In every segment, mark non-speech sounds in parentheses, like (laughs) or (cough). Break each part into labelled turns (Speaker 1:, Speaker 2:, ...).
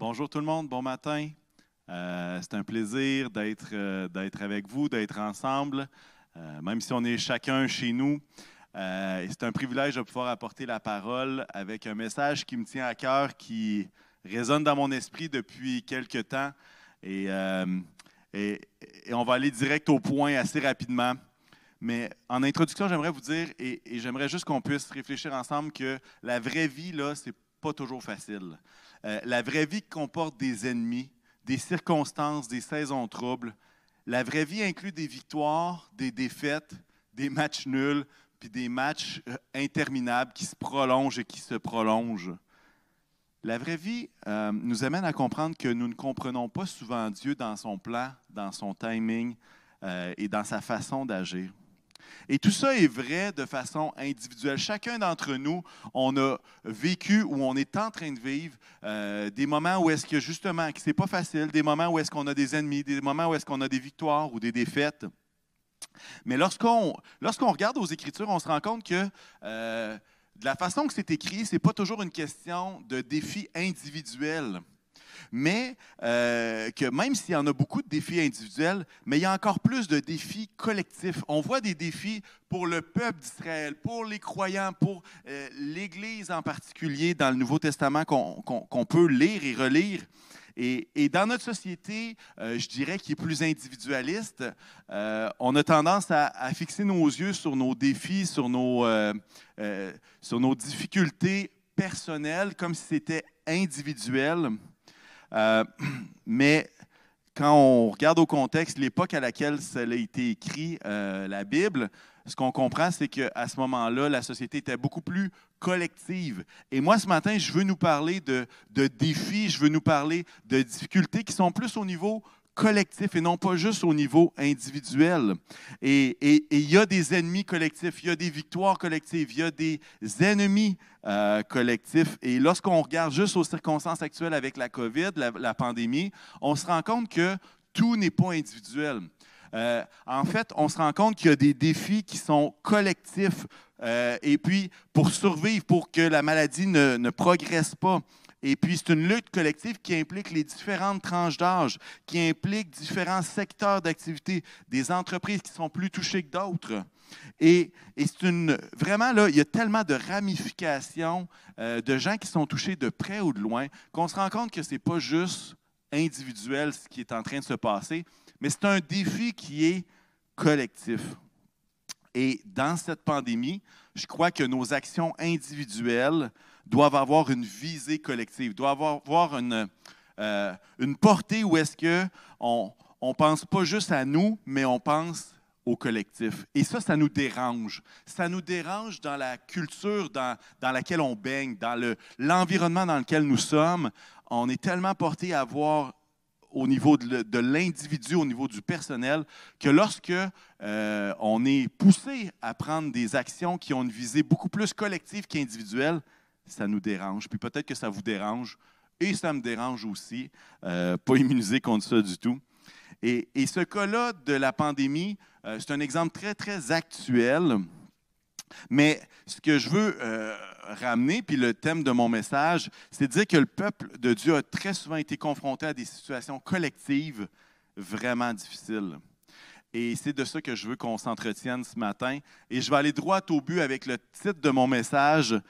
Speaker 1: Bonjour tout le monde, bon matin. Euh, c'est un plaisir d'être euh, d'être avec vous, d'être ensemble, euh, même si on est chacun chez nous. c'est un privilège de pouvoir apporter la parole avec un message qui me tient à cœur, qui résonne dans mon esprit depuis quelque temps. Et, et, on va aller direct au point assez rapidement. Mais en introduction, j'aimerais vous dire, et, et j'aimerais juste qu'on puisse réfléchir ensemble, que la vraie vie, là, c'est pas toujours facile. la vraie vie comporte des ennemis, des circonstances, des saisons troubles. La vraie vie inclut des victoires, des défaites, des matchs nuls, puis des matchs euh, interminables qui se prolongent et qui se prolongent. La vraie vie euh, nous amène à comprendre que nous ne comprenons pas souvent Dieu dans son plan, dans son timing euh, et dans sa façon d'agir. Et tout ça est vrai de façon individuelle. Chacun d'entre nous, on a vécu ou on est en train de vivre euh, des moments où est-ce que justement, c'est pas facile, des moments où est-ce qu'on a des ennemis, des moments où est-ce qu'on a des victoires ou des défaites. Mais lorsqu'on lorsqu'on regarde aux Écritures, on se rend compte que euh, de la façon que c'est écrit, ce n'est pas toujours une question de défi individuel mais euh, que même s'il y en a beaucoup de défis individuels, mais il y a encore plus de défis collectifs. On voit des défis pour le peuple d'Israël, pour les croyants, pour euh, l'Église en particulier dans le Nouveau Testament qu'on peut lire et relire. Et, dans notre société, euh, je dirais qui est plus individualiste, on a tendance à, fixer nos yeux sur nos défis, sur nos, sur nos difficultés personnelles, comme si c'était individuel. Euh, (clears throat) mais quand on regarde au contexte l'époque à laquelle ça a été écrit, euh, la Bible, ce qu'on comprend, c'est qu'à ce moment-là, la société était beaucoup plus collective. Et moi, ce matin, je veux nous parler de, de défis, je veux nous parler de difficultés qui sont plus au niveau collectif et non pas juste au niveau individuel. Et il y a des ennemis collectifs, il y a des victoires collectives, il y a des ennemis euh, collectifs. Et lorsqu'on regarde juste aux circonstances actuelles avec la COVID, la, pandémie, on se rend compte que tout n'est pas individuel. Euh, en fait, on se rend compte qu'il y a des défis qui sont collectifs. Euh, et puis, pour survivre, pour que la maladie ne, ne progresse pas, et puis, c'est une lutte collective qui implique les différentes tranches d'âge, qui implique différents secteurs d'activité, des entreprises qui sont plus touchées que d'autres. Et, c'est une. Vraiment, là, il y a tellement de ramifications euh, de gens qui sont touchés de près ou de loin qu'on se rend compte que ce n'est pas juste individuel ce qui est en train de se passer, mais c'est un défi qui est collectif. Et dans cette pandémie, je crois que nos actions individuelles doivent avoir une visée collective, doivent avoir une, euh, une portée où est-ce qu'on ne pense pas juste à nous, mais on pense au collectif. Et ça, ça nous dérange. Ça nous dérange dans la culture dans, dans laquelle on baigne, dans l'environnement dans lequel nous sommes. On est tellement porté à voir au niveau de, l'individu, au niveau du personnel, que lorsque euh, on est poussé à prendre des actions qui ont une visée beaucoup plus collective qu'individuelle, ça nous dérange. Puis peut-être que ça vous dérange, et ça me dérange aussi, euh, pas immunisé contre ça du tout. Et, ce cas-là de la pandémie, euh, c'est un exemple très, très actuel. Mais ce que je veux euh, ramener, puis le thème de mon message, c'est de dire que le peuple de Dieu a très souvent été confronté à des situations collectives vraiment difficiles. Et c'est de ça que je veux qu'on s'entretienne ce matin. Et je vais aller droit au but avec le titre de mon message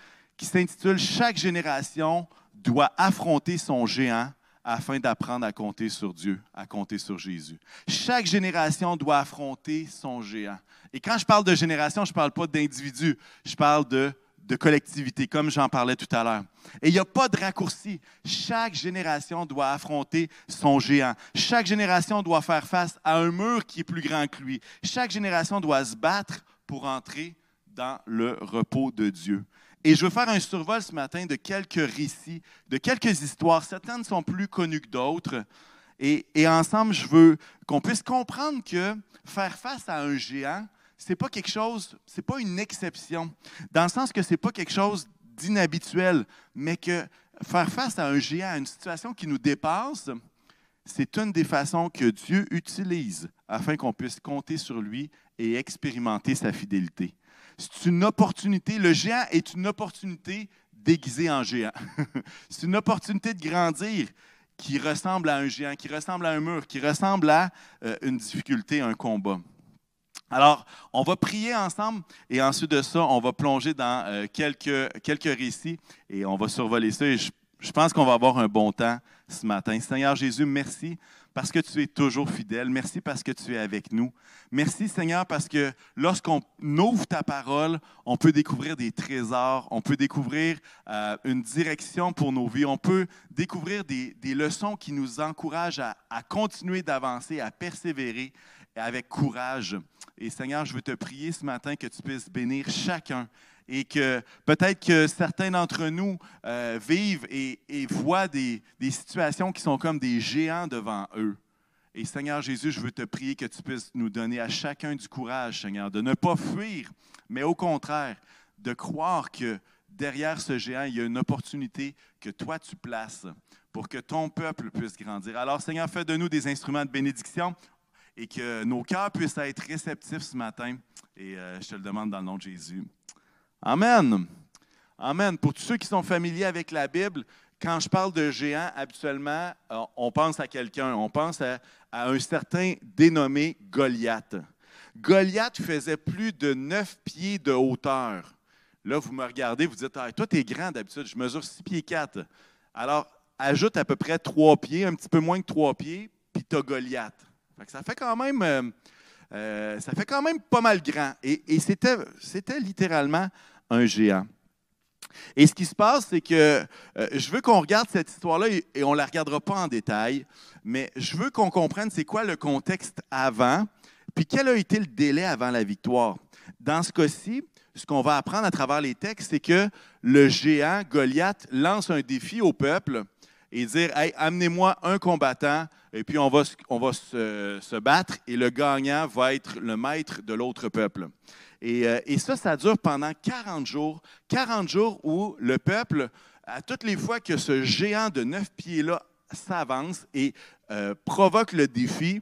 Speaker 1: qui s'intitule Chaque génération doit affronter son géant afin d'apprendre à compter sur Dieu, à compter sur Jésus. Chaque génération doit affronter son géant. Et quand je parle de génération, je ne parle pas d'individu, je parle de, collectivité, comme j'en parlais tout à l'heure. Et il n'y a pas de raccourci. Chaque génération doit affronter son géant. Chaque génération doit faire face à un mur qui est plus grand que lui. Chaque génération doit se battre pour entrer dans le repos de Dieu. Et je veux faire un survol ce matin de quelques récits, de quelques histoires. Certaines sont plus connues que d'autres. Et, ensemble, je veux qu'on puisse comprendre que faire face à un géant, ce n'est pas quelque chose, c'est pas une exception, dans le sens que ce n'est pas quelque chose d'inhabituel, mais que faire face à un géant, à une situation qui nous dépasse, c'est une des façons que Dieu utilise afin qu'on puisse compter sur lui et expérimenter sa fidélité c'est une opportunité. Le géant est une opportunité déguisée en géant. (laughs) c'est une opportunité de grandir. qui ressemble à un géant, qui ressemble à un mur, qui ressemble à euh, une difficulté, un combat. Alors, on va prier ensemble et ensuite de ça, on va plonger dans euh, quelques, quelques récits et on va survoler ça. Je pense qu'on va avoir un bon temps ce matin. Seigneur Jésus, merci parce que tu es toujours fidèle. Merci parce que tu es avec nous. Merci Seigneur parce que lorsqu'on ouvre ta parole, on peut découvrir des trésors, on peut découvrir euh, une direction pour nos vies, on peut découvrir des, leçons qui nous encouragent à continuer d'avancer, à persévérer avec courage. Et Seigneur, je veux te prier ce matin que tu puisses bénir chacun et que peut-être que certains d'entre nous euh, vivent et, voient des, situations qui sont comme des géants devant eux. Et Seigneur Jésus, je veux te prier que tu puisses nous donner à chacun du courage, Seigneur, de ne pas fuir, mais au contraire, de croire que derrière ce géant, il y a une opportunité que toi tu places pour que ton peuple puisse grandir. Alors Seigneur, fais de nous des instruments de bénédiction et que nos cœurs puissent être réceptifs ce matin. Et euh, je te le demande dans le nom de Jésus. Amen. Amen. Pour tous ceux qui sont familiers avec la Bible, quand je parle de géant, habituellement, euh, on pense à quelqu'un, on pense à, un certain dénommé Goliath. Goliath faisait plus de 9 pieds de hauteur. Là, vous me regardez, vous dites, ah, toi, tu es grand d'habitude, je mesure 6 pieds 4. Alors, ajoute à peu près 3 pieds, un petit peu moins que 3 pieds, puis tu as Goliath. ça fait quand même. Euh, ça fait quand même pas mal grand. Et, et c'était littéralement un géant. Et ce qui se passe, c'est que euh, je veux qu'on regarde cette histoire-là et, on ne la regardera pas en détail, mais je veux qu'on comprenne c'est quoi le contexte avant, puis quel a été le délai avant la victoire. Dans ce cas-ci, ce qu'on va apprendre à travers les textes, c'est que le géant Goliath lance un défi au peuple et dire Hey, amenez-moi un combattant, et puis on va, on va se, se, battre, et le gagnant va être le maître de l'autre peuple. Euh, et, ça, ça dure pendant 40 jours. 40 jours où le peuple, à toutes les fois que ce géant de neuf pieds-là s'avance et euh, provoque le défi,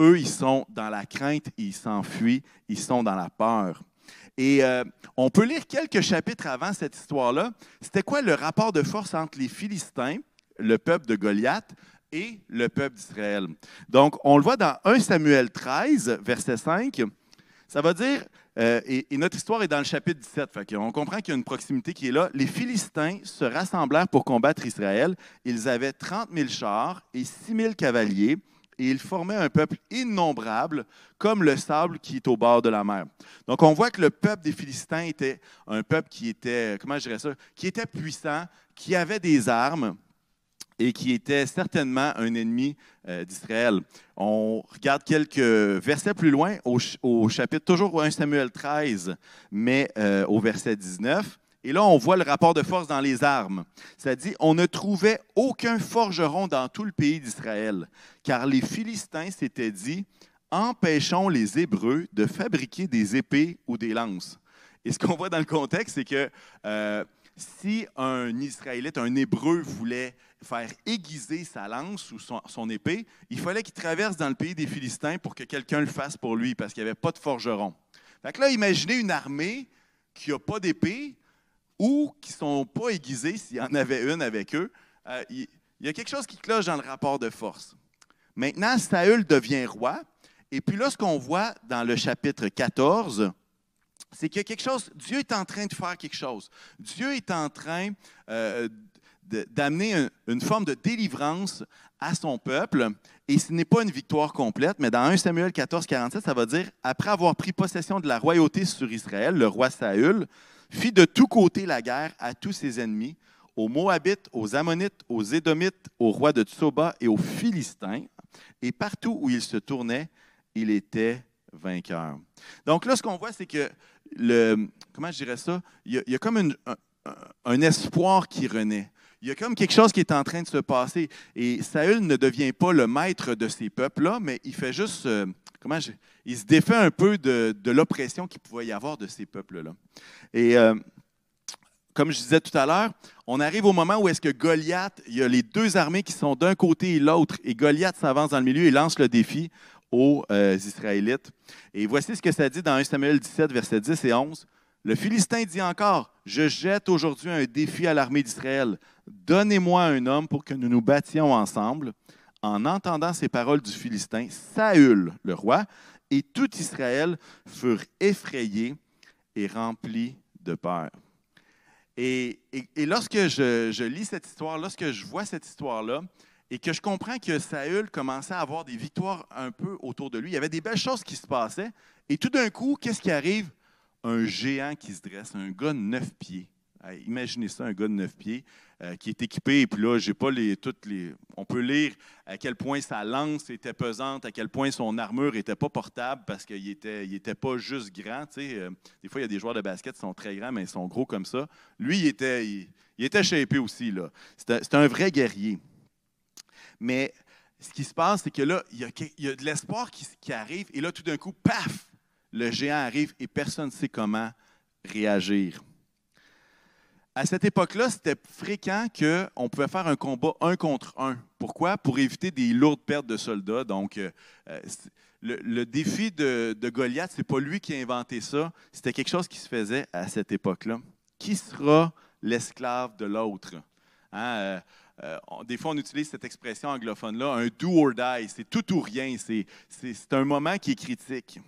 Speaker 1: eux, ils sont dans la crainte, ils s'enfuient, ils sont dans la peur. Et euh, on peut lire quelques chapitres avant cette histoire-là. C'était quoi le rapport de force entre les Philistins, le peuple de Goliath, et le peuple d'Israël? Donc, on le voit dans 1 Samuel 13, verset 5. Ça va dire, euh, et, notre histoire est dans le chapitre 17, fait on comprend qu'il y a une proximité qui est là. Les Philistins se rassemblèrent pour combattre Israël. Ils avaient 30 000 chars et 6 000 cavaliers, et ils formaient un peuple innombrable, comme le sable qui est au bord de la mer. Donc, on voit que le peuple des Philistins était un peuple qui était, comment je ça, qui était puissant, qui avait des armes, et qui était certainement un ennemi euh, d'Israël. On regarde quelques versets plus loin, au, chapitre toujours 1 Samuel 13, mais euh, au verset 19. Et là, on voit le rapport de force dans les armes. Ça dit, on ne trouvait aucun forgeron dans tout le pays d'Israël, car les Philistins s'étaient dit, empêchons les Hébreux de fabriquer des épées ou des lances. Et ce qu'on voit dans le contexte, c'est que euh, si un Israélite, un Hébreu voulait faire aiguiser sa lance ou son, épée, il fallait qu'il traverse dans le pays des Philistins pour que quelqu'un le fasse pour lui, parce qu'il n'y avait pas de forgeron. Fait que là, imaginez une armée qui n'a pas d'épée ou qui ne sont pas aiguisés, s'il y en avait une avec eux. Euh, il, y a quelque chose qui cloche dans le rapport de force. Maintenant, Saül devient roi. Et puis là, ce qu'on voit dans le chapitre 14, c'est qu'il y a quelque chose, Dieu est en train de faire quelque chose. Dieu est en train euh, d'amener une forme de délivrance à son peuple. Et ce n'est pas une victoire complète, mais dans 1 Samuel 14, 47, ça va dire Après avoir pris possession de la royauté sur Israël, le roi Saül fit de tous côtés la guerre à tous ses ennemis, aux Moabites, aux Ammonites, aux Édomites, aux rois de Tsoba et aux Philistins. Et partout où il se tournait, il était vainqueur. Donc là, ce qu'on voit, c'est que le. Comment je dirais ça? Il y a, comme un, un espoir qui renaît il y a comme quelque chose qui est en train de se passer. Et Saül ne devient pas le maître de ces peuples-là, mais il fait juste. Euh, comment il se défait un peu de, l'oppression qu'il pouvait y avoir de ces peuples-là. Et euh, comme je disais tout à l'heure, on arrive au moment où est-ce que Goliath, il y a les deux armées qui sont d'un côté et l'autre, et Goliath s'avance dans le milieu et lance le défi aux euh, Israélites. Et voici ce que ça dit dans 1 Samuel 17, versets 10 et 11. Le Philistin dit encore, je jette aujourd'hui un défi à l'armée d'Israël. Donnez-moi un homme pour que nous nous battions ensemble. En entendant ces paroles du Philistin, Saül, le roi, et tout Israël furent effrayés et remplis de peur. Et, lorsque je, je, lis cette histoire, lorsque je vois cette histoire-là, et que je comprends que Saül commençait à avoir des victoires un peu autour de lui, il y avait des belles choses qui se passaient, et tout d'un coup, qu'est-ce qui arrive? Un géant qui se dresse, un gars de neuf pieds. Imaginez ça, un gars de neuf pieds euh, qui est équipé, et puis là, j'ai pas les, toutes les. On peut lire à quel point sa lance était pesante, à quel point son armure n'était pas portable parce qu'il n'était était pas juste grand. Euh, des fois, il y a des joueurs de basket qui sont très grands, mais ils sont gros comme ça. Lui, il était, il, était shapé aussi. C'était un vrai guerrier. Mais ce qui se passe, c'est que là, il y a, de l'espoir qui arrive, et là, tout d'un coup, paf, le géant arrive et personne ne sait comment réagir. À cette époque-là, c'était fréquent qu'on pouvait faire un combat un contre un. Pourquoi? Pour éviter des lourdes pertes de soldats. Donc, euh, euh, le, défi de, Goliath, ce n'est pas lui qui a inventé ça. C'était quelque chose qui se faisait à cette époque-là. Qui sera l'esclave de l'autre? Hein, euh, des fois, on utilise cette expression anglophone-là, un do or die. C'est tout ou rien. C'est un moment qui est critique.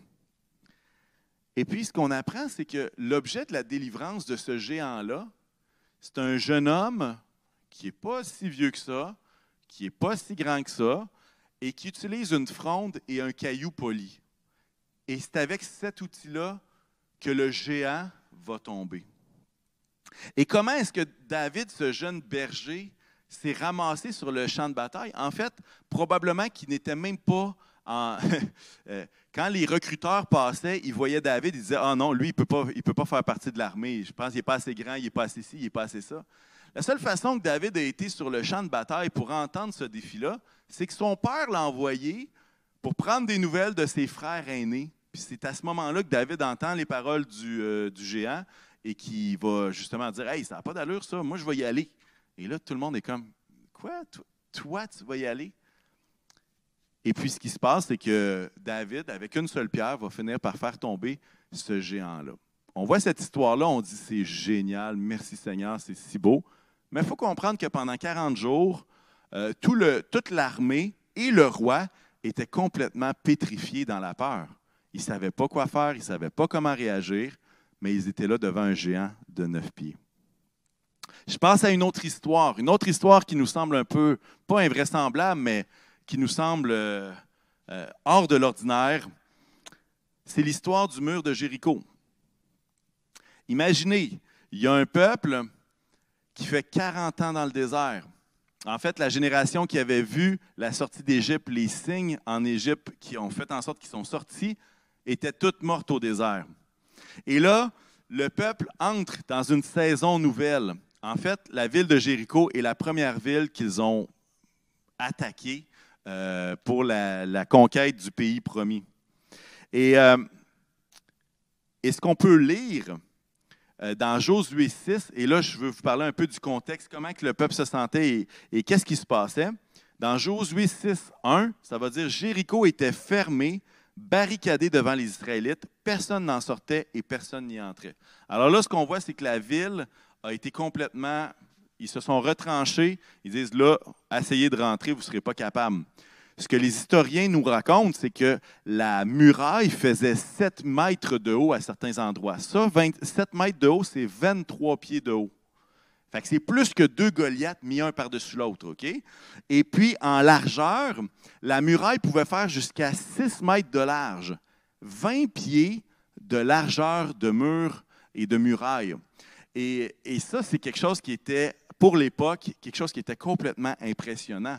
Speaker 1: Et puis, ce qu'on apprend, c'est que l'objet de la délivrance de ce géant-là, c'est un jeune homme qui n'est pas si vieux que ça, qui n'est pas si grand que ça, et qui utilise une fronde et un caillou poli. Et c'est avec cet outil-là que le géant va tomber. Et comment est-ce que David, ce jeune berger, s'est ramassé sur le champ de bataille? En fait, probablement qu'il n'était même pas (laughs) Euh, quand les recruteurs passaient, ils voyaient David, ils disaient Ah non, lui, il ne peut, pas, peut pas faire partie de l'armée. Je pense qu'il n'est pas assez grand, il n'est pas assez ci, il n'est pas assez ça. La seule façon que David a été sur le champ de bataille pour entendre ce défi-là, c'est que son père l'a envoyé pour prendre des nouvelles de ses frères aînés. Puis c'est à ce moment-là que David entend les paroles du, euh, géant et qui va justement dire Hey, ça n'a pas d'allure, ça, moi je vais y aller. Et là, tout le monde est comme Quoi, toi, tu vas y aller? Et puis, ce qui se passe, c'est que David, avec une seule pierre, va finir par faire tomber ce géant-là. On voit cette histoire-là, on dit c'est génial, merci Seigneur, c'est si beau. Mais il faut comprendre que pendant 40 jours, euh, toute l'armée et le roi étaient complètement pétrifiés dans la peur. Ils ne savaient pas quoi faire, ils ne savaient pas comment réagir, mais ils étaient là devant un géant de neuf pieds. Je pense à une autre histoire, une autre histoire qui nous semble un peu, pas invraisemblable, mais qui nous semble euh, euh, hors de l'ordinaire, c'est l'histoire du mur de Jéricho. Imaginez, il y a un peuple qui fait 40 ans dans le désert. En fait, la génération qui avait vu la sortie d'Égypte, les signes en Égypte qui ont fait en sorte qu'ils sont sortis, était toute morte au désert. Et là, le peuple entre dans une saison nouvelle. En fait, la ville de Jéricho est la première ville qu'ils ont attaquée euh, pour la, conquête du pays promis. Et, euh, ce qu'on peut lire euh, dans Josué 6, et là je veux vous parler un peu du contexte, comment que le peuple se sentait et, qu'est-ce qui se passait. Dans Josué 6, 1, ça va dire Jéricho était fermé, barricadé devant les Israélites, personne n'en sortait et personne n'y entrait. Alors là, ce qu'on voit, c'est que la ville a été complètement ils se sont retranchés. Ils disent là, essayez de rentrer, vous ne serez pas capable. Ce que les historiens nous racontent, c'est que la muraille faisait 7 mètres de haut à certains endroits. Ça, 7 mètres de haut, c'est 23 pieds de haut. Fait que c'est plus que deux Goliaths mis un par-dessus l'autre, OK? Et puis, en largeur, la muraille pouvait faire jusqu'à 6 mètres de large, 20 pieds de largeur de mur et de muraille. Et ça, c'est quelque chose qui était pour l'époque, quelque chose qui était complètement impressionnant.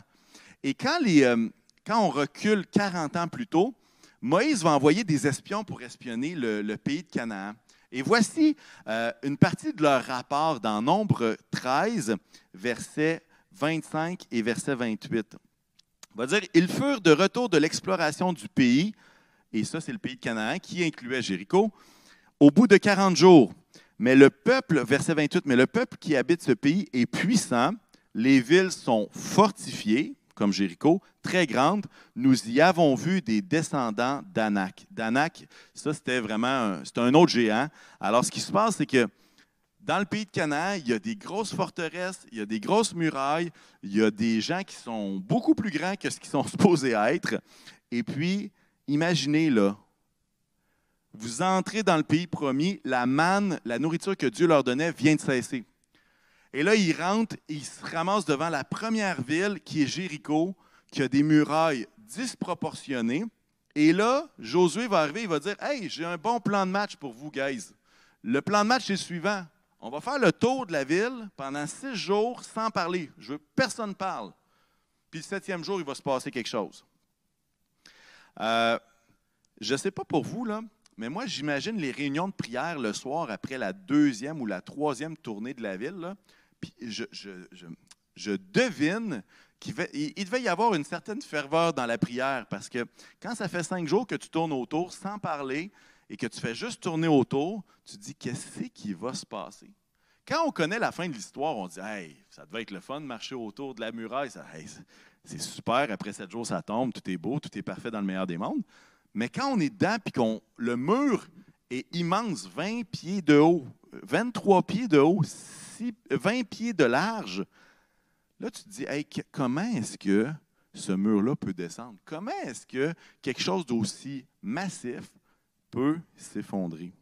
Speaker 1: Et quand, euh, on recule 40 ans plus tôt, Moïse va envoyer des espions pour espionner le, pays de Canaan. Et voici euh, une partie de leur rapport dans Nombre 13, versets 25 et verset 28. On va dire, ils furent de retour de l'exploration du pays, et ça c'est le pays de Canaan qui incluait Jéricho, au bout de 40 jours. Mais le peuple, verset 28, mais le peuple qui habite ce pays est puissant, les villes sont fortifiées, comme Jéricho, très grande, nous y avons vu des descendants d'Anak. D'Anak, ça c'était vraiment un, un autre géant. Alors ce qui se passe, c'est que dans le pays de Canaan, il y a des grosses forteresses, il y a des grosses murailles, il y a des gens qui sont beaucoup plus grands que ce qu'ils sont (laughs) supposés être. Et puis, imaginez là, vous entrez dans le pays promis, la manne, la nourriture que Dieu leur donnait vient de cesser. Et là, ils rentrent, ils se ramassent devant la première ville qui est Jéricho, qui a des murailles disproportionnées. Et là, Josué va arriver, il va dire Hey, j'ai un bon plan de match pour vous, guys. Le plan de match est suivant. On va faire le tour de la ville pendant six jours sans parler. Je veux que personne parle. Puis le septième jour, il va se passer quelque chose. Euh, je ne sais pas pour vous, là, mais moi, j'imagine les réunions de prière le soir après la deuxième ou la troisième tournée de la ville. puis je, devine qu'il il devait y avoir une certaine ferveur dans la prière parce que quand ça fait cinq jours que tu tournes autour sans parler, et que tu fais juste tourner autour, tu te dis qu'est-ce qui va se passer? Quand on connaît la fin de l'histoire, on dit Hey, ça devait être le fun de marcher autour de la muraille. c'est super, après sept jours, ça tombe, tout est beau, tout est parfait dans le meilleur des mondes. Mais quand on est dedans, puis qu'on le mur est immense, 20 pieds de haut, 23 pieds de haut, 20 pieds de large, là, tu te dis hey, comment est-ce que ce mur-là peut descendre? Comment est-ce que quelque chose d'aussi massif peut s'effondrer?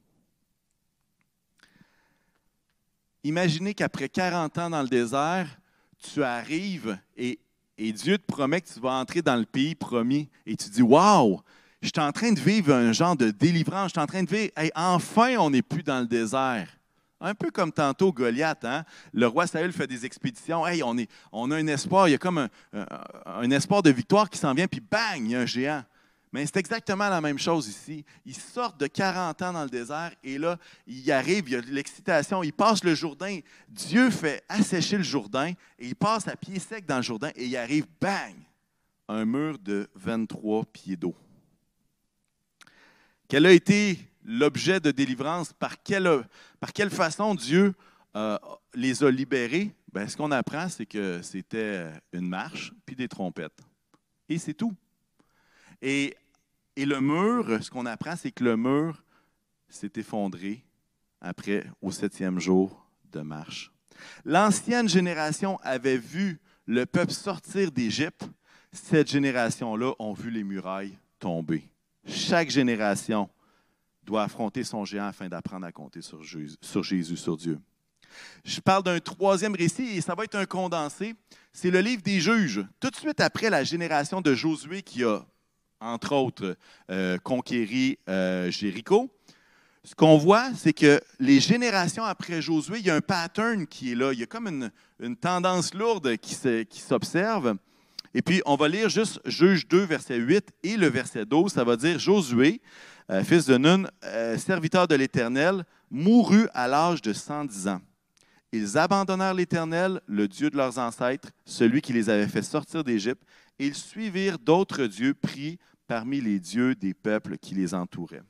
Speaker 1: Imaginez qu'après 40 ans dans le désert, tu arrives et, Dieu te promet que tu vas entrer dans le pays promis. Et tu dis, Waouh, je suis en train de vivre un genre de délivrance, je suis en train de vivre, enfin, on n'est plus dans le désert. Un peu comme tantôt Goliath, hein? le roi Saül fait des expéditions. Hey, on, est, on a un espoir, il y a comme un, un espoir de victoire qui s'en vient, puis bang, il y a un géant. Mais c'est exactement la même chose ici. Ils sortent de 40 ans dans le désert et là, il arrive, il y a de l'excitation, ils passent le Jourdain. Dieu fait assécher le Jourdain et ils passent à pied sec dans le Jourdain et il arrive, bang, un mur de 23 pieds d'eau. Quel a été l'objet de délivrance? Par quelle, façon Dieu euh, les a libérés? Ben, ce qu'on apprend, c'est que c'était une marche puis des trompettes. Et c'est tout. Et, le mur, ce qu'on apprend, c'est que le mur s'est effondré après, au septième jour de marche. L'ancienne génération avait vu le peuple sortir d'Égypte. Cette génération-là a vu les murailles tomber. Chaque génération doit affronter son géant afin d'apprendre à compter sur Jésus, sur Dieu. Je parle d'un troisième récit et ça va être un condensé. C'est le livre des juges. Tout de suite après la génération de Josué qui a entre autres, euh, conquérir euh, Jéricho. Ce qu'on voit, c'est que les générations après Josué, il y a un pattern qui est là. Il y a comme une, tendance lourde qui s'observe. Et puis, on va lire juste Juge 2, verset 8 et le verset 12. Ça va dire Josué, euh, fils de Nun, serviteur de l'Éternel, mourut à l'âge de 110 ans. Ils abandonnèrent l'Éternel, le Dieu de leurs ancêtres, celui qui les avait fait sortir d'Égypte, et ils suivirent d'autres dieux pris parmi les dieux des peuples qui les entouraient.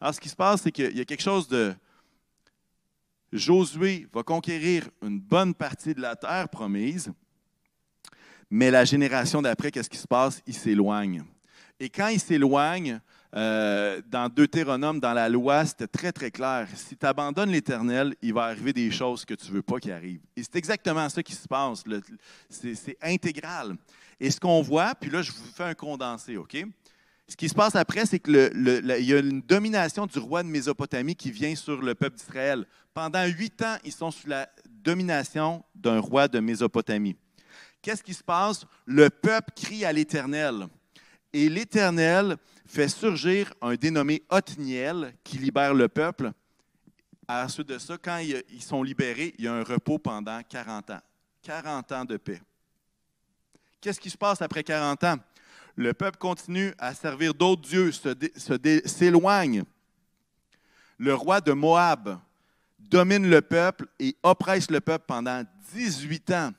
Speaker 1: Alors, ce qui se passe, c'est qu'il y a quelque chose de... Josué va conquérir une bonne partie de la terre promise, mais la génération d'après, qu'est-ce qui se passe? Il s'éloigne. Et quand il s'éloigne, euh, dans Deutéronome, dans la loi, c'était très, très clair. Si tu abandonnes l'Éternel, il va arriver des choses que tu ne veux pas qu'il arrive. Et c'est exactement ça qui se passe. C'est intégral. Et ce qu'on voit, puis là, je vous fais un condensé, OK? Ce qui se passe après, c'est qu'il y a une domination du roi de Mésopotamie qui vient sur le peuple d'Israël. Pendant huit ans, ils sont sous la domination d'un roi de Mésopotamie. Qu'est-ce qui se passe? Le peuple crie à l'Éternel. Et l'Éternel fait surgir un dénommé Othniel qui libère le peuple. À la suite de ça, quand ils sont libérés, il y a un repos pendant 40 ans. 40 ans de paix. Qu'est-ce qui se passe après 40 ans? le peuple continue à servir d'autres dieux, s'éloigne. Le roi de Moab domine le peuple et oppresse le peuple pendant 18 ans.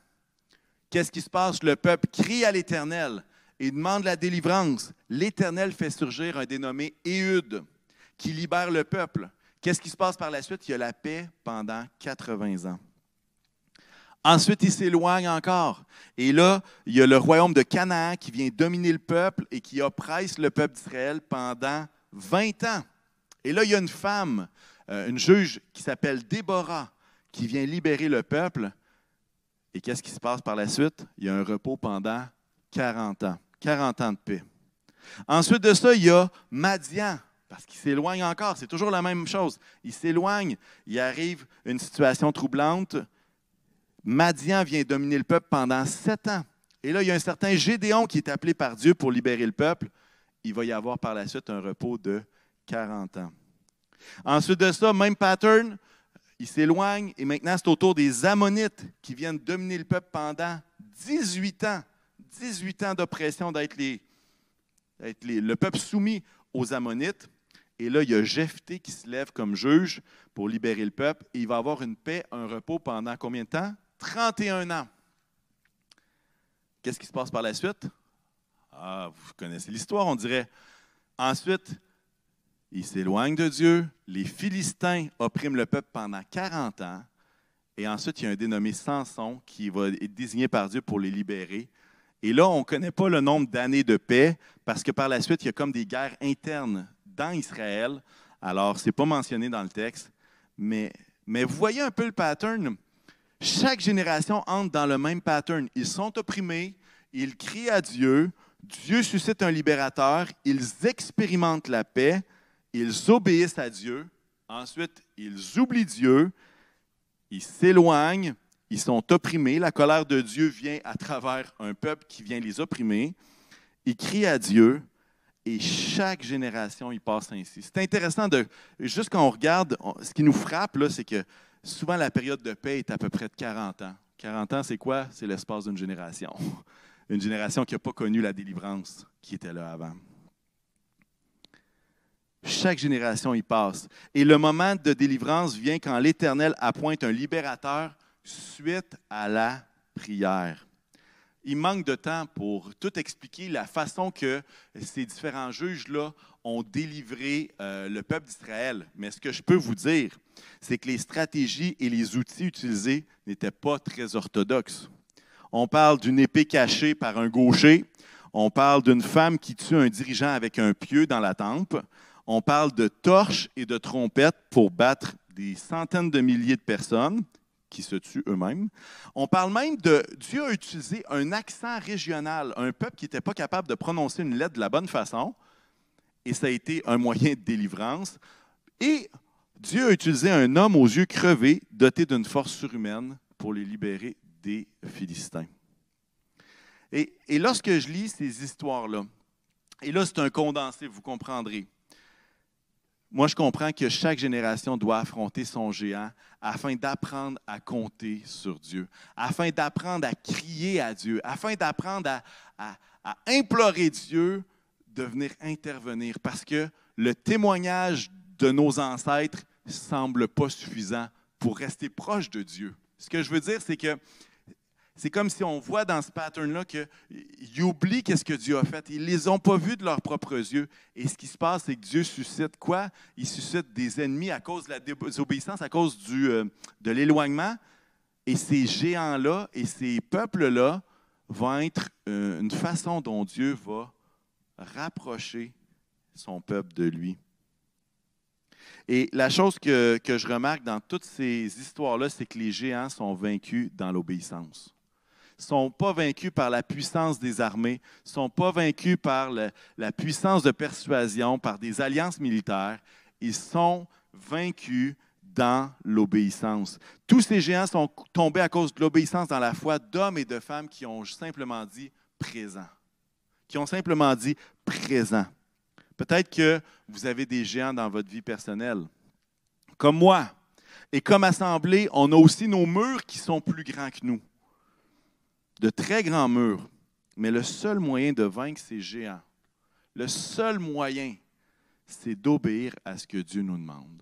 Speaker 1: Qu'est-ce qui se passe? Le peuple crie à l'Éternel et demande la délivrance. L'Éternel fait surgir un dénommé Éhude qui libère le peuple. Qu'est-ce qui se passe par la suite? Il y a la paix pendant 80 ans. Ensuite, il s'éloigne encore. Et là, il y a le royaume de Canaan qui vient dominer le peuple et qui oppresse le peuple d'Israël pendant 20 ans. Et là, il y a une femme, euh, une juge qui s'appelle Déborah, qui vient libérer le peuple. Et qu'est-ce qui se passe par la suite? Il y a un repos pendant 40 ans. 40 ans de paix. Ensuite de ça, il y a Madian, parce qu'il s'éloigne encore. C'est toujours la même chose. Il s'éloigne, il arrive une situation troublante. Madian vient dominer le peuple pendant sept ans. Et là, il y a un certain Gédéon qui est appelé par Dieu pour libérer le peuple. Il va y avoir par la suite un repos de 40 ans. Ensuite de ça, même pattern, il s'éloigne et maintenant c'est au tour des Ammonites qui viennent dominer le peuple pendant 18 ans. 18 ans d'oppression d'être le peuple soumis aux Ammonites. Et là, il y a Jephthé qui se lève comme juge pour libérer le peuple. Et il va avoir une paix, un repos pendant combien de temps? 31 ans. Qu'est-ce qui se passe par la suite? Ah, vous connaissez l'histoire, on dirait. Ensuite, il s'éloigne de Dieu. Les Philistins oppriment le peuple pendant 40 ans. Et ensuite, il y a un dénommé Samson qui va être désigné par Dieu pour les libérer. Et là, on ne connaît pas le nombre d'années de paix parce que par la suite, il y a comme des guerres internes dans Israël. Alors, ce n'est pas mentionné dans le texte. Mais, mais vous voyez un peu le pattern. Chaque génération entre dans le même pattern. Ils sont opprimés, ils crient à Dieu, Dieu suscite un libérateur, ils expérimentent la paix, ils obéissent à Dieu, ensuite ils oublient Dieu, ils s'éloignent, ils sont opprimés, la colère de Dieu vient à travers un peuple qui vient les opprimer, ils crient à Dieu, et chaque génération, il passe ainsi. C'est intéressant de, juste quand on regarde, ce qui nous frappe, là, c'est que souvent la période de paix est à peu près de 40 ans. 40 ans, c'est quoi? C'est l'espace d'une génération. Une génération qui n'a pas connu la délivrance qui était là avant. Chaque génération y passe. Et le moment de délivrance vient quand l'Éternel appointe un libérateur suite à la prière. Il manque de temps pour tout expliquer la façon que ces différents juges-là ont délivré euh, le peuple d'Israël. Mais ce que je peux vous dire, c'est que les stratégies et les outils utilisés n'étaient pas très orthodoxes. On parle d'une épée cachée par un gaucher. On parle d'une femme qui tue un dirigeant avec un pieu dans la tempe. On parle de torches et de trompettes pour battre des centaines de milliers de personnes qui se tuent eux-mêmes. On parle même de Dieu a utilisé un accent régional, un peuple qui n'était pas capable de prononcer une lettre de la bonne façon et ça a été un moyen de délivrance. Et Dieu a utilisé un homme aux yeux crevés, doté d'une force surhumaine, pour les libérer des Philistins. Et, lorsque je lis ces histoires-là, et là c'est un condensé, vous comprendrez. Moi, je comprends que chaque génération doit affronter son géant afin d'apprendre à compter sur Dieu, afin d'apprendre à crier à Dieu, afin d'apprendre à, implorer Dieu de venir intervenir parce que le témoignage de nos ancêtres semble pas suffisant pour rester proche de Dieu. Ce que je veux dire, c'est que c'est comme si on voit dans ce pattern-là qu'ils oublient qu'est-ce que Dieu a fait. Ils ne les ont pas vus de leurs propres yeux. Et ce qui se passe, c'est que Dieu suscite quoi? Il suscite des ennemis à cause de la désobéissance, à cause du, euh, de l'éloignement. Et ces géants-là et ces peuples-là vont être euh, une façon dont Dieu va rapprocher son peuple de lui. Et la chose que, je remarque dans toutes ces histoires-là, c'est que les géants sont vaincus dans l'obéissance. Sont pas vaincus par la puissance des armées, sont pas vaincus par la puissance de persuasion, par des alliances militaires. Ils sont vaincus dans l'obéissance. Tous ces géants sont tombés à cause de l'obéissance dans la foi d'hommes et de femmes qui ont simplement dit présent qui ont simplement dit présent. Peut-être que vous avez des géants dans votre vie personnelle, comme moi. Et comme assemblée, on a aussi nos murs qui sont plus grands que nous. De très grands murs. Mais le seul moyen de vaincre ces géants, le seul moyen, c'est d'obéir à ce que Dieu nous demande.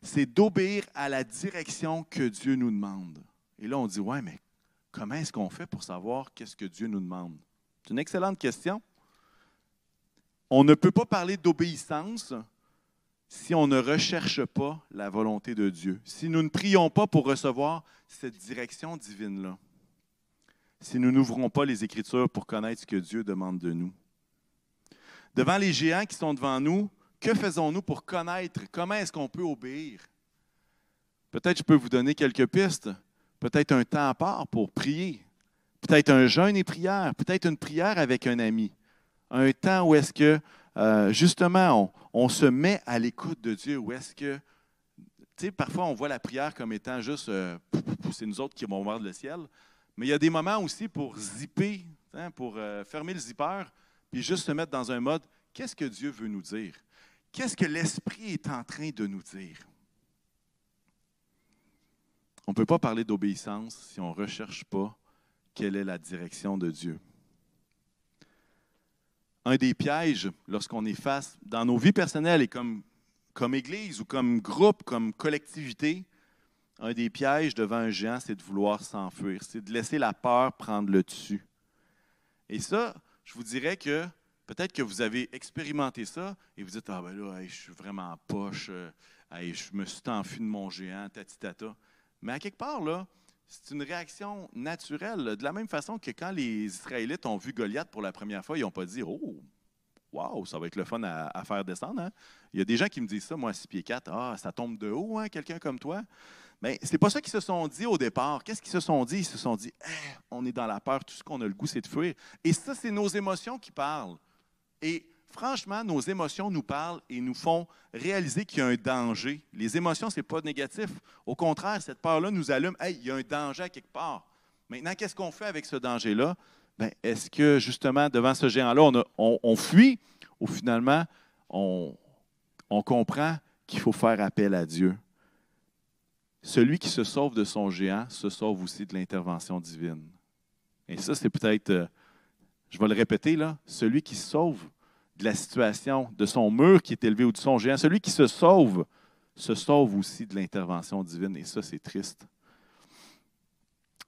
Speaker 1: C'est d'obéir à la direction que Dieu nous demande. Et là, on dit, ouais, mais comment est-ce qu'on fait pour savoir qu'est-ce que Dieu nous demande? C'est une excellente question. On ne peut pas parler d'obéissance si on ne recherche pas la volonté de Dieu, si nous ne prions pas pour recevoir cette direction divine-là, si nous n'ouvrons pas les Écritures pour connaître ce que Dieu demande de nous. Devant les géants qui sont devant nous, que faisons-nous pour connaître comment est-ce qu'on peut obéir? Peut-être je peux vous donner quelques pistes. Peut-être un temps à part pour prier. Peut-être un jeûne et prière. Peut-être une prière avec un ami. Un temps où est-ce que, euh, justement, on, se met à l'écoute de Dieu. Où est-ce que, tu sais, parfois on voit la prière comme étant juste, euh, c'est nous autres qui vont voir le ciel. Mais il y a des moments aussi pour zipper, hein, pour euh, fermer le zipper, puis juste se mettre dans un mode, qu'est-ce que Dieu veut nous dire? Qu'est-ce que l'Esprit est en train de nous dire? On ne peut pas parler d'obéissance si on ne recherche pas quelle est la direction de Dieu. Un des pièges lorsqu'on est face, dans nos vies personnelles et comme, comme Église ou comme groupe, comme collectivité, un des pièges devant un géant, c'est de vouloir s'enfuir, c'est de laisser la peur prendre le dessus. Et ça, je vous dirais que peut-être que vous avez expérimenté ça et vous dites Ah ben là, je suis vraiment poche, euh, je me suis enfui de mon géant, tatitata. Mais à quelque part, c'est une réaction naturelle. De la même façon que quand les Israélites ont vu Goliath pour la première fois, ils n'ont pas dit Oh, wow, ça va être le fun à, faire descendre. Hein? Il y a des gens qui me disent ça, moi, 6 pieds 4, ah, ça tombe de haut, hein, quelqu'un comme toi. Mais ce n'est pas ça qu'ils se sont dit au départ. Qu'est-ce qu'ils se sont dit? Ils se sont dit, eh, on est dans la peur, tout ce qu'on a le goût, c'est de fuir. Et ça, c'est nos émotions qui parlent. Et franchement, nos émotions nous parlent et nous font réaliser qu'il y a un danger. Les émotions, ce n'est pas négatif. Au contraire, cette peur-là nous allume, hey, il y a un danger à quelque part. Maintenant, qu'est-ce qu'on fait avec ce danger-là? Ben, est-ce que justement, devant ce géant-là, on, fuit ou finalement, on comprend qu'il faut faire appel à Dieu? Celui qui se sauve de son géant se sauve aussi de l'intervention divine. Et ça, c'est peut-être, euh, je vais le répéter là, celui qui se sauve de la situation, de son mur qui est élevé ou de son géant, celui qui se sauve, se sauve aussi de l'intervention divine. Et ça, c'est triste.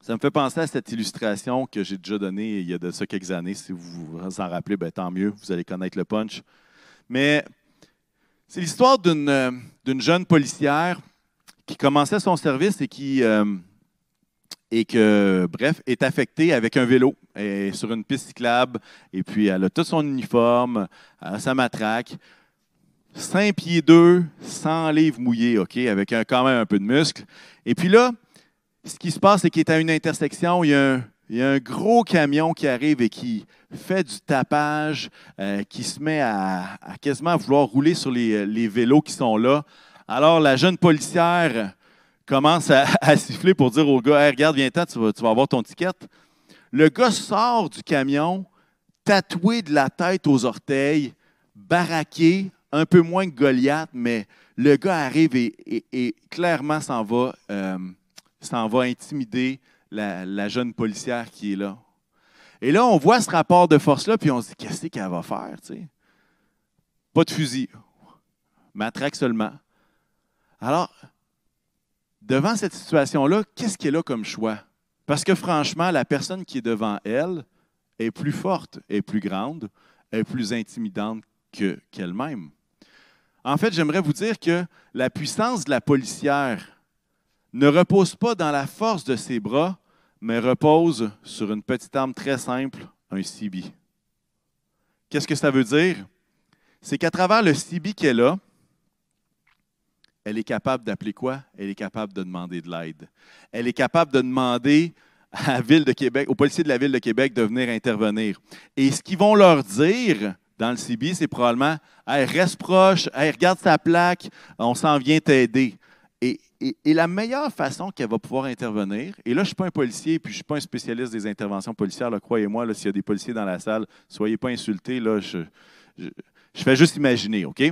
Speaker 1: Ça me fait penser à cette illustration que j'ai déjà donnée il y a de ça quelques années. Si vous vous en rappelez, ben, tant mieux, vous allez connaître le punch. Mais c'est l'histoire d'une euh, jeune policière qui commençait son service et qui, euh, et que, bref, est affectée avec un vélo sur une piste cyclable. Et puis, elle a tout son uniforme, a sa matraque. 5 pieds 2, 100 livres mouillés, OK, avec quand même un peu de muscle. Et puis là, ce qui se passe, c'est qu'il est à une intersection, il y a un, gros camion qui arrive et qui fait du tapage, euh, qui se met à, quasiment vouloir rouler sur les vélos qui sont là. Alors, la jeune policière commence à, (laughs) siffler pour dire au gars Regarde, viens-t'en, tu vas, avoir ton ticket. Le gars sort du camion, tatoué de la tête aux orteils, baraqué, un peu moins que Goliath, mais le gars arrive et, clairement s'en va, euh, va intimider la, la, jeune policière qui est là. Et là, on voit ce rapport de force-là, puis on se dit Qu'est-ce qu'elle va faire Pas de fusil, matraque seulement. Alors, devant cette situation-là, qu'est-ce qu'elle a comme choix? Parce que franchement, la personne qui est devant elle est plus forte, est plus grande, est plus intimidante qu'elle-même. en fait, j'aimerais vous dire que la puissance de la policière ne repose pas dans la force de ses bras, mais repose sur une petite arme très simple, un CB. Qu'est-ce que ça veut dire? C'est qu'à travers le CB qu'elle a, elle est capable d'appeler quoi? Elle est capable de demander de l'aide. Elle est capable de demander aux policiers de la Ville de Québec de venir intervenir. Et ce qu'ils vont leur dire dans le CB, c'est probablement hey, reste proche, regarde sa plaque, on s'en vient t'aider. Et, la meilleure façon qu'elle va pouvoir intervenir, et là, je ne suis pas un policier, puis je ne suis pas un spécialiste des interventions policières, croyez-moi, s'il y a des policiers dans la salle, soyez pas insultés, là, je fais juste imaginer, OK?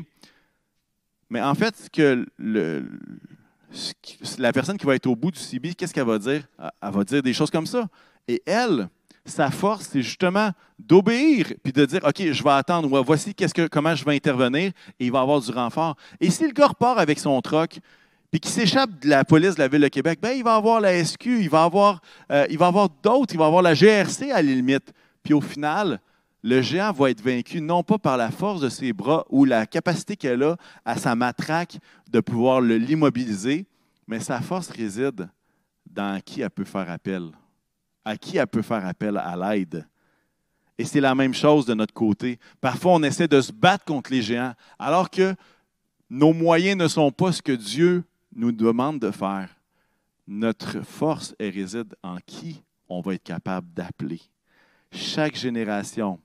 Speaker 1: Mais en fait, que la personne qui va être au bout du CB, qu'est-ce qu'elle va dire? Elle va dire des choses comme ça. Et elle, sa force, c'est justement d'obéir puis de dire OK, je vais attendre, voici que, comment je vais intervenir et il va avoir du renfort. Et si le gars repart avec son troc puis qu'il s'échappe de la police de la Ville de Québec, ben, il va avoir la SQ, il va avoir, euh, avoir d'autres, il va avoir la GRC à la limite. Puis au final, le géant va être vaincu non pas par la force de ses bras ou la capacité qu'elle a à sa matraque de pouvoir l'immobiliser, mais sa force réside dans qui elle peut faire appel, à qui elle peut faire appel à l'aide. Et c'est la même chose de notre côté. Parfois, on essaie de se battre contre les géants, alors que nos moyens ne sont pas ce que Dieu nous demande de faire. Notre force réside en qui on va être capable d'appeler. Chaque génération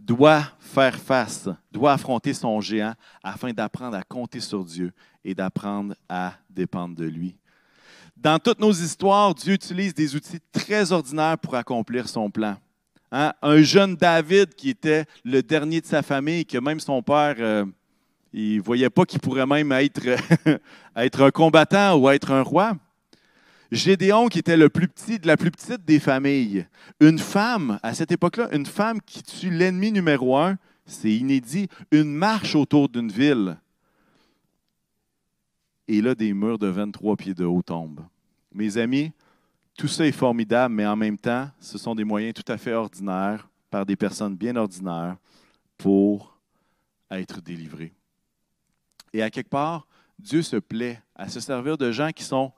Speaker 1: doit faire face, doit affronter son géant afin d'apprendre à compter sur Dieu et d'apprendre à dépendre de lui. Dans toutes nos histoires, Dieu utilise des outils très ordinaires pour accomplir son plan. Hein? Un jeune David qui était le dernier de sa famille, que même son père, euh, il ne voyait pas qu'il pourrait même être, (laughs) être un combattant ou être un roi. Gédéon, qui était le plus petit de la plus petite des familles. Une femme, à cette époque-là, une femme qui tue l'ennemi numéro un, c'est inédit, une marche autour d'une ville. Et là, des murs de 23 pieds de haut tombent. Mes amis, tout ça est formidable, mais en même temps, ce sont des moyens tout à fait ordinaires par des personnes bien ordinaires pour être délivrés. Et à quelque part, Dieu se plaît à se servir de gens qui sont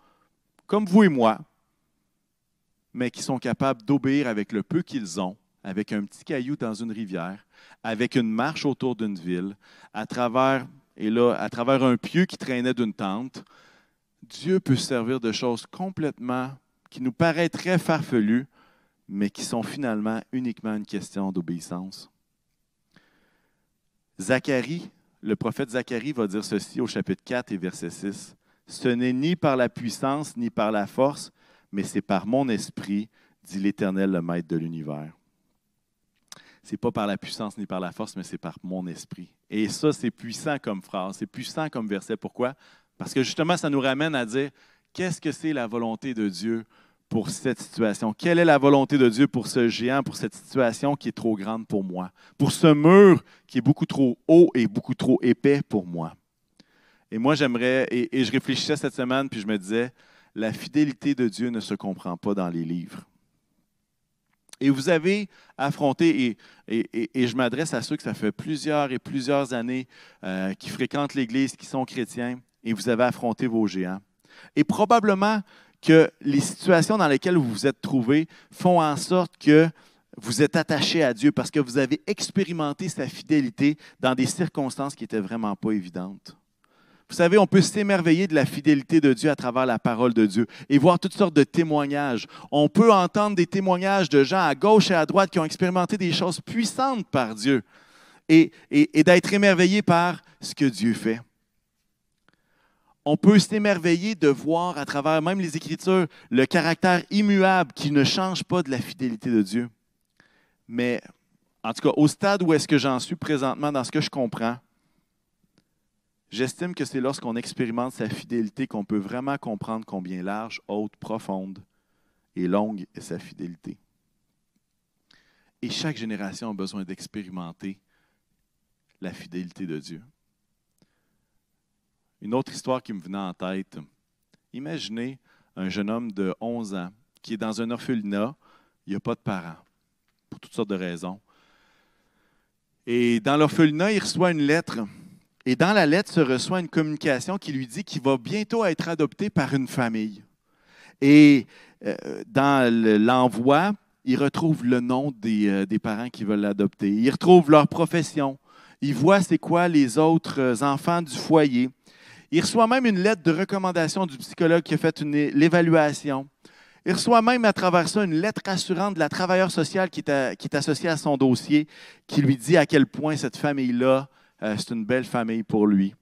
Speaker 1: comme vous et moi, mais qui sont capables d'obéir avec le peu qu'ils ont, avec un petit caillou dans une rivière, avec une marche autour d'une ville, à travers, et là, à travers un pieu qui traînait d'une tente. Dieu peut se servir de choses complètement qui nous paraîtraient farfelues, mais qui sont finalement uniquement une question d'obéissance. Zacharie, le prophète Zacharie va dire ceci au chapitre 4 et verset 6. Ce n'est ni par la puissance ni par la force, mais c'est par mon esprit, dit l'Éternel, le Maître de l'univers. Ce n'est pas par la puissance ni par la force, mais c'est par mon esprit. Et ça, c'est puissant comme phrase, c'est puissant comme verset. Pourquoi? Parce que justement, ça nous ramène à dire qu'est-ce que c'est la volonté de Dieu pour cette situation? Quelle est la volonté de Dieu pour ce géant, pour cette situation qui est trop grande pour moi? Pour ce mur qui est beaucoup trop haut et beaucoup trop épais pour moi? Et moi, j'aimerais, et, je réfléchissais cette semaine, puis je me disais, la fidélité de Dieu ne se comprend pas dans les livres. Et vous avez affronté, et, je m'adresse à ceux que ça fait plusieurs et plusieurs années euh, qui fréquentent l'Église, qui sont chrétiens, et vous avez affronté vos géants. Et probablement que les situations dans lesquelles vous vous êtes trouvés font en sorte que vous êtes attaché à Dieu parce que vous avez expérimenté sa fidélité dans des circonstances qui n'étaient vraiment pas évidentes. Vous savez, on peut s'émerveiller de la fidélité de Dieu à travers la parole de Dieu et voir toutes sortes de témoignages. On peut entendre des témoignages de gens à gauche et à droite qui ont expérimenté des choses puissantes par Dieu et, d'être émerveillé par ce que Dieu fait. On peut s'émerveiller de voir à travers même les Écritures le caractère immuable qui ne change pas de la fidélité de Dieu. Mais en tout cas, au stade où est-ce que j'en suis présentement dans ce que je comprends, J'estime que c'est lorsqu'on expérimente sa fidélité qu'on peut vraiment comprendre combien large, haute, profonde et longue est sa fidélité. Et chaque génération a besoin d'expérimenter la fidélité de Dieu. Une autre histoire qui me venait en tête. Imaginez un jeune homme de 11 ans qui est dans un orphelinat, il n'y a pas de parents, pour toutes sortes de raisons. Et dans l'orphelinat, il reçoit une lettre et dans la lettre se reçoit une communication qui lui dit qu'il va bientôt être adopté par une famille. Et euh, dans l'envoi, il retrouve le nom euh, des, parents qui veulent l'adopter. Il retrouve leur profession. Il voit c'est quoi les autres enfants du foyer. Il reçoit même une lettre de recommandation du psychologue qui a fait l'évaluation. Il reçoit même à travers ça une lettre rassurante de la travailleuse sociale qui est, qui est associée à son dossier, qui lui dit à quel point cette famille-là euh, c'est une belle famille pour lui.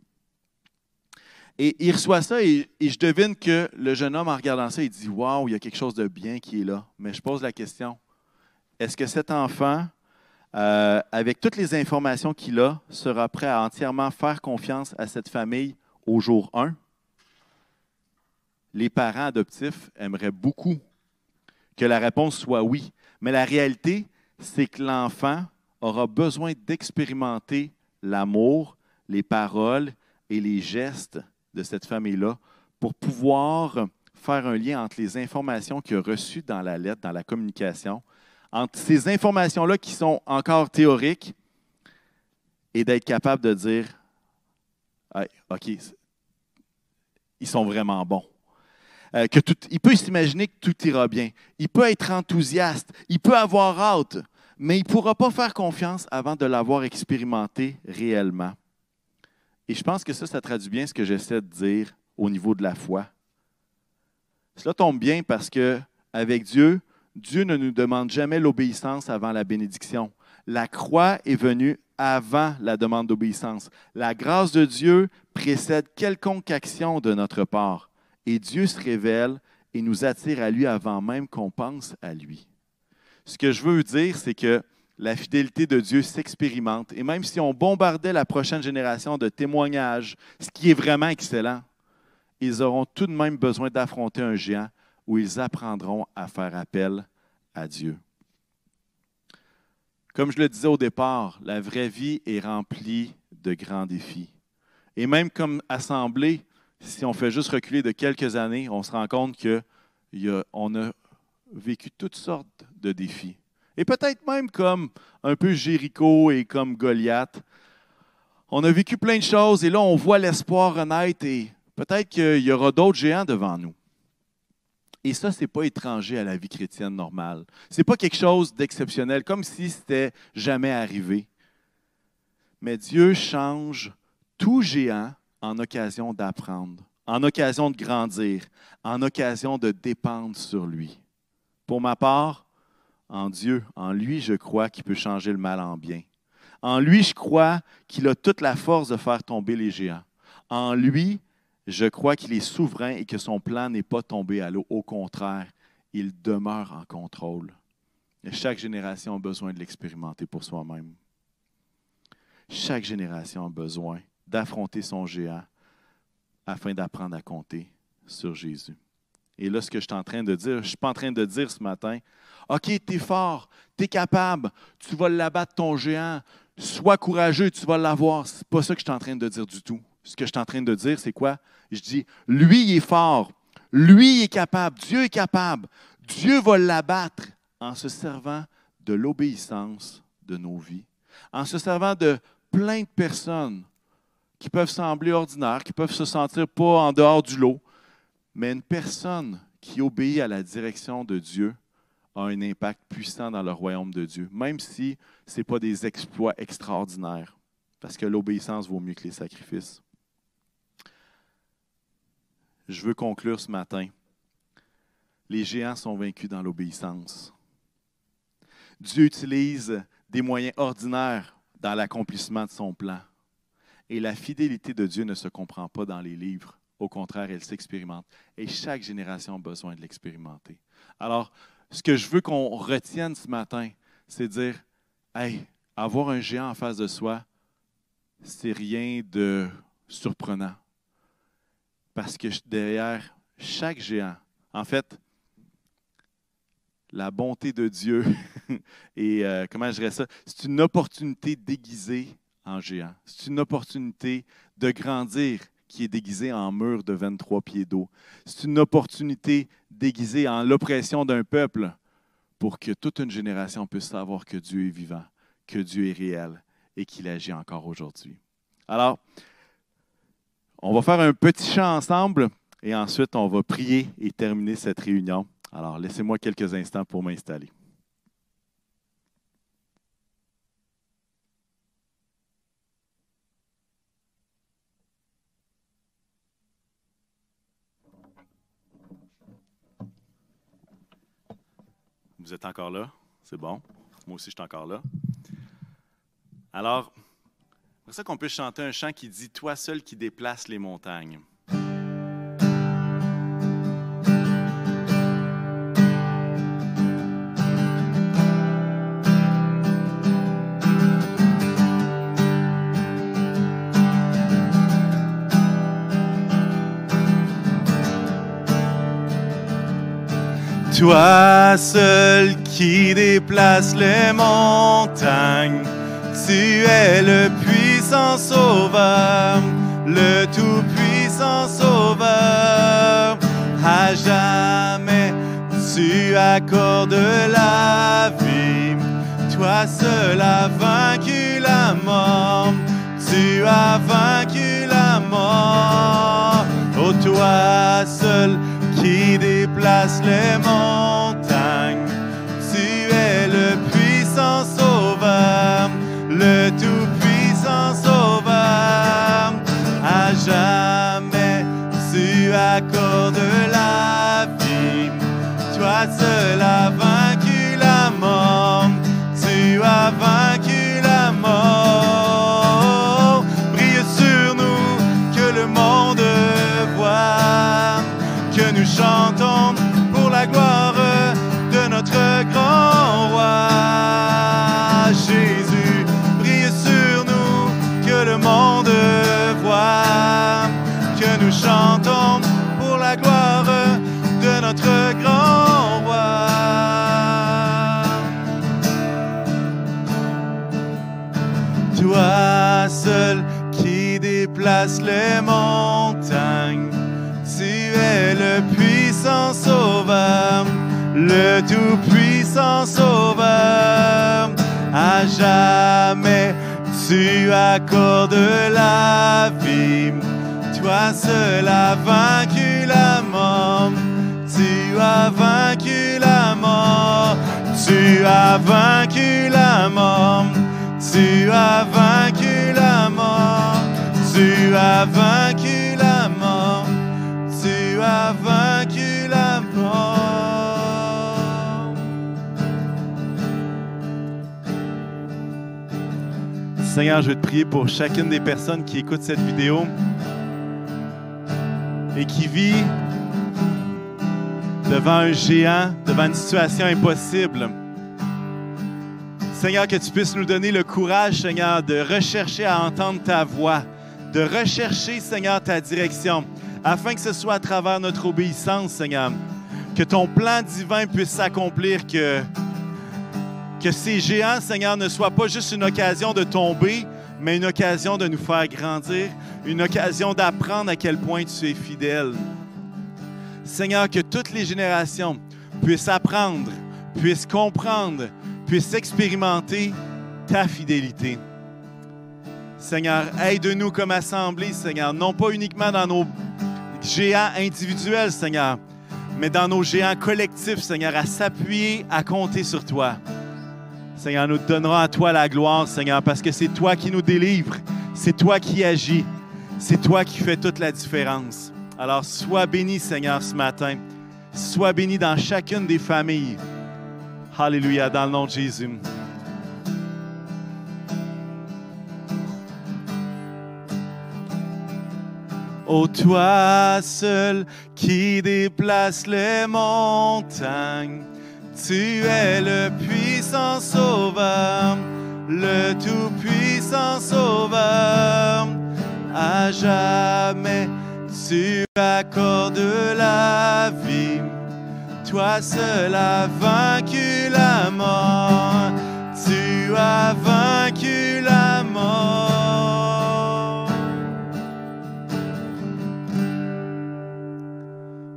Speaker 1: Et il reçoit ça et, je devine que le jeune homme, en regardant ça, il dit Waouh, il y a quelque chose de bien qui est là. Mais je pose la question est-ce que cet enfant, euh, avec toutes les informations qu'il a, sera prêt à entièrement faire confiance à cette famille au jour 1 Les parents adoptifs aimeraient beaucoup que la réponse soit oui. Mais la réalité, c'est que l'enfant aura besoin d'expérimenter l'amour, les paroles et les gestes de cette famille-là pour pouvoir faire un lien entre les informations qu'il a reçues dans la lettre, dans la communication, entre ces informations-là qui sont encore théoriques et d'être capable de dire OK, ils sont vraiment bons. Euh, que tout, il peut s'imaginer que tout ira bien. Il peut être enthousiaste. Il peut avoir hâte. Mais il ne pourra pas faire confiance avant de l'avoir expérimenté réellement. Et je pense que ça, ça traduit bien ce que j'essaie de dire au niveau de la foi. Cela tombe bien parce que avec Dieu, Dieu ne nous demande jamais l'obéissance avant la bénédiction. La croix est venue avant la demande d'obéissance. La grâce de Dieu précède quelconque action de notre part. Et Dieu se révèle et nous attire à lui avant même qu'on pense à lui. Ce que je veux dire, c'est que la fidélité de Dieu s'expérimente. Et même si on bombardait la prochaine génération de témoignages, ce qui est vraiment excellent, ils auront tout de même besoin d'affronter un géant où ils apprendront à faire appel à Dieu. Comme je le disais au départ, la vraie vie est remplie de grands défis. Et même comme assemblée, si on fait juste reculer de quelques années, on se rend compte qu'on a, vécu toutes sortes de défis. Et peut-être même comme un peu Jéricho et comme Goliath. On a vécu plein de choses et là, on voit l'espoir renaître et peut-être qu'il y aura d'autres géants devant nous. Et ça, ce n'est pas étranger à la vie chrétienne normale. Ce n'est pas quelque chose d'exceptionnel, comme si c'était jamais arrivé. Mais Dieu change tout géant en occasion d'apprendre, en occasion de grandir, en occasion de dépendre sur lui. Pour ma part, en Dieu, en lui, je crois qu'il peut changer le mal en bien. En lui, je crois qu'il a toute la force de faire tomber les géants. En lui, je crois qu'il est souverain et que son plan n'est pas tombé à l'eau. Au contraire, il demeure en contrôle. Chaque génération a besoin de l'expérimenter pour soi-même. Chaque génération a besoin d'affronter son géant afin d'apprendre à compter sur Jésus. Et là, ce que je suis en train de dire, je ne suis pas en train de dire ce matin, OK, tu es fort, tu es capable, tu vas l'abattre ton géant, sois courageux, tu vas l'avoir. Ce n'est pas ça que je suis en train de dire du tout. Ce que je suis en train de dire, c'est quoi? Je dis, lui il est fort, lui il est capable, Dieu est capable, Dieu va l'abattre en se servant de l'obéissance de nos vies, en se servant de plein de personnes qui peuvent sembler ordinaires, qui peuvent se sentir pas en dehors du lot, mais une personne qui obéit à la direction de Dieu a un impact puissant dans le royaume de Dieu, même si ce n'est pas des exploits extraordinaires, parce que l'obéissance vaut mieux que les sacrifices je veux conclure ce matin. Les géants sont vaincus dans l'obéissance. Dieu utilise des moyens ordinaires dans l'accomplissement de son plan. Et la fidélité de Dieu ne se comprend pas dans les livres. Au contraire, elle s'expérimente. Et chaque génération a besoin de l'expérimenter. Alors, ce que je veux qu'on retienne ce matin, c'est dire, hey, avoir un géant en face de soi, c'est rien de surprenant. Parce que derrière chaque géant, en fait, la bonté de Dieu (laughs) et euh, comment je dirais ça, c'est une opportunité déguisée en géant. C'est une opportunité de grandir qui est déguisée en mur de 23 pieds d'eau. C'est une opportunité déguisée en l'oppression d'un peuple pour que toute une génération puisse savoir que Dieu est vivant, que Dieu est réel et qu'il agit encore aujourd'hui. Alors, on va faire un petit chant ensemble et ensuite on va prier et terminer cette réunion. Alors, laissez-moi quelques instants pour m'installer. Vous êtes encore là? C'est bon. Moi aussi, je suis encore là. Alors, c'est ça qu'on peut chanter un chant qui dit Toi seul qui déplaces les montagnes. Toi seul qui déplaces les montagnes, tu es le puissant sauveur, le tout-puissant sauveur. À jamais tu accordes la vie Toi seul as vaincu la mort. Tu as vaincu la mort. Oh, toi seul qui déplace les montagnes. Tu es le puissant sauveur, le tout-puissant sauveur. À jamais, tu accordes la vie. Toi seul as chantons pour la gloire de notre grand roi. Jésus, brille sur nous que le monde voit. Que nous chantons pour la gloire de notre grand roi. Toi seul qui déplace les montagnes, sauveur, le tout-puissant sauveur. À jamais, tu accordes la vie. Toi seul as vaincu la mort. Tu as vaincu la mort. Tu as vaincu la mort. Tu as vaincu la mort. Tu as vaincu la mort. Tu as vaincu Seigneur, je veux te prier pour chacune des personnes qui écoutent cette vidéo et qui vit devant un géant, devant une situation impossible. Seigneur, que tu puisses nous donner le courage, Seigneur, de rechercher à entendre ta voix, de rechercher, Seigneur, ta direction, afin que ce soit à travers notre obéissance, Seigneur, que ton plan divin puisse s'accomplir, que, que ces géants, Seigneur, ne soient pas juste une occasion de tomber, mais une occasion de nous faire grandir, une occasion d'apprendre à quel point tu es fidèle. Seigneur, que toutes les générations puissent apprendre, puissent comprendre, puissent expérimenter ta fidélité. Seigneur, aide-nous comme assemblée, Seigneur, non pas uniquement dans nos géants individuels, Seigneur, mais dans nos géants collectifs, Seigneur, à s'appuyer, à compter sur toi. Seigneur, nous donnerons à toi la gloire, Seigneur, parce que c'est toi qui nous délivres, c'est toi qui agis, c'est toi qui fais toute la différence. Alors, sois béni, Seigneur, ce matin. Sois béni dans chacune des familles. Alléluia, dans le nom de Jésus. Ô toi seul qui déplace les montagnes, tu es le puissant sauveur, le tout-puissant sauveur. À jamais, tu accordes la vie. Toi seul as vaincu la mort. Tu as vaincu la mort.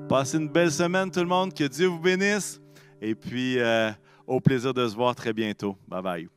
Speaker 1: Passez une belle semaine tout le monde. Que Dieu vous bénisse. Et puis, euh, au plaisir de se voir très bientôt. Bye bye.